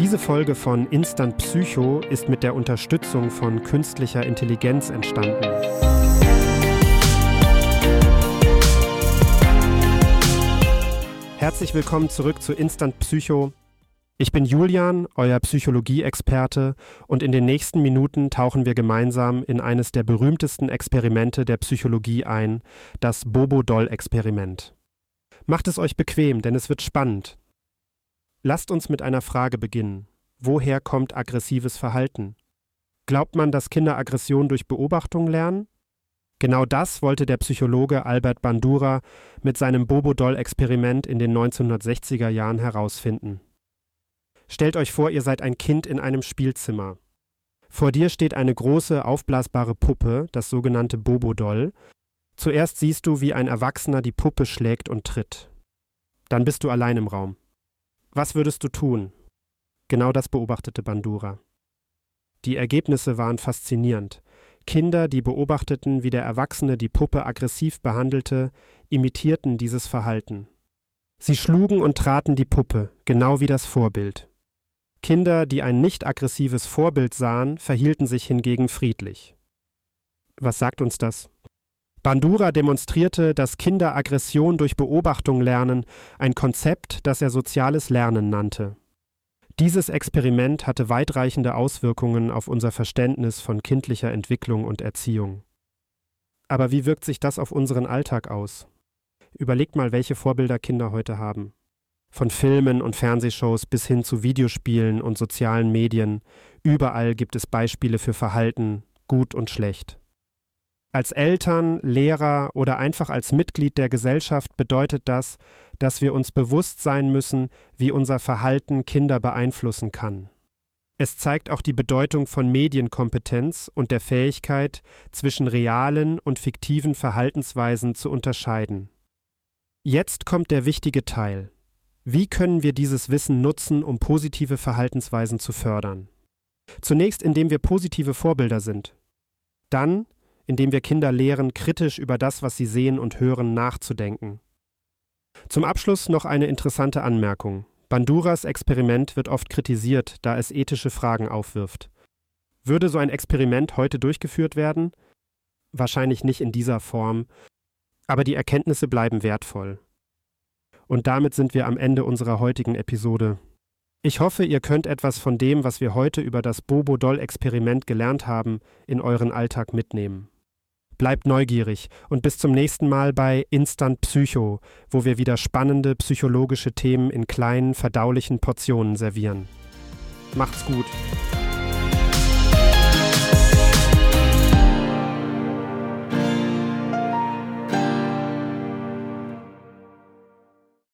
Diese Folge von Instant Psycho ist mit der Unterstützung von künstlicher Intelligenz entstanden. Herzlich willkommen zurück zu Instant Psycho. Ich bin Julian, euer Psychologie-Experte, und in den nächsten Minuten tauchen wir gemeinsam in eines der berühmtesten Experimente der Psychologie ein, das Bobo-Doll-Experiment. Macht es euch bequem, denn es wird spannend. Lasst uns mit einer Frage beginnen. Woher kommt aggressives Verhalten? Glaubt man, dass Kinder Aggression durch Beobachtung lernen? Genau das wollte der Psychologe Albert Bandura mit seinem Bobo-Doll-Experiment in den 1960er Jahren herausfinden. Stellt euch vor, ihr seid ein Kind in einem Spielzimmer. Vor dir steht eine große, aufblasbare Puppe, das sogenannte Bobo-Doll. Zuerst siehst du, wie ein Erwachsener die Puppe schlägt und tritt. Dann bist du allein im Raum. Was würdest du tun? Genau das beobachtete Bandura. Die Ergebnisse waren faszinierend. Kinder, die beobachteten, wie der Erwachsene die Puppe aggressiv behandelte, imitierten dieses Verhalten. Sie schlugen und traten die Puppe, genau wie das Vorbild. Kinder, die ein nicht aggressives Vorbild sahen, verhielten sich hingegen friedlich. Was sagt uns das? Bandura demonstrierte, dass Kinder Aggression durch Beobachtung lernen, ein Konzept, das er soziales Lernen nannte. Dieses Experiment hatte weitreichende Auswirkungen auf unser Verständnis von kindlicher Entwicklung und Erziehung. Aber wie wirkt sich das auf unseren Alltag aus? Überlegt mal, welche Vorbilder Kinder heute haben. Von Filmen und Fernsehshows bis hin zu Videospielen und sozialen Medien, überall gibt es Beispiele für Verhalten, gut und schlecht. Als Eltern, Lehrer oder einfach als Mitglied der Gesellschaft bedeutet das, dass wir uns bewusst sein müssen, wie unser Verhalten Kinder beeinflussen kann. Es zeigt auch die Bedeutung von Medienkompetenz und der Fähigkeit, zwischen realen und fiktiven Verhaltensweisen zu unterscheiden. Jetzt kommt der wichtige Teil. Wie können wir dieses Wissen nutzen, um positive Verhaltensweisen zu fördern? Zunächst, indem wir positive Vorbilder sind. Dann, indem wir Kinder lehren, kritisch über das, was sie sehen und hören, nachzudenken. Zum Abschluss noch eine interessante Anmerkung. Banduras Experiment wird oft kritisiert, da es ethische Fragen aufwirft. Würde so ein Experiment heute durchgeführt werden? Wahrscheinlich nicht in dieser Form, aber die Erkenntnisse bleiben wertvoll. Und damit sind wir am Ende unserer heutigen Episode. Ich hoffe, ihr könnt etwas von dem, was wir heute über das Bobo-Doll-Experiment gelernt haben, in euren Alltag mitnehmen. Bleibt neugierig und bis zum nächsten Mal bei Instant Psycho, wo wir wieder spannende psychologische Themen in kleinen, verdaulichen Portionen servieren. Macht's gut.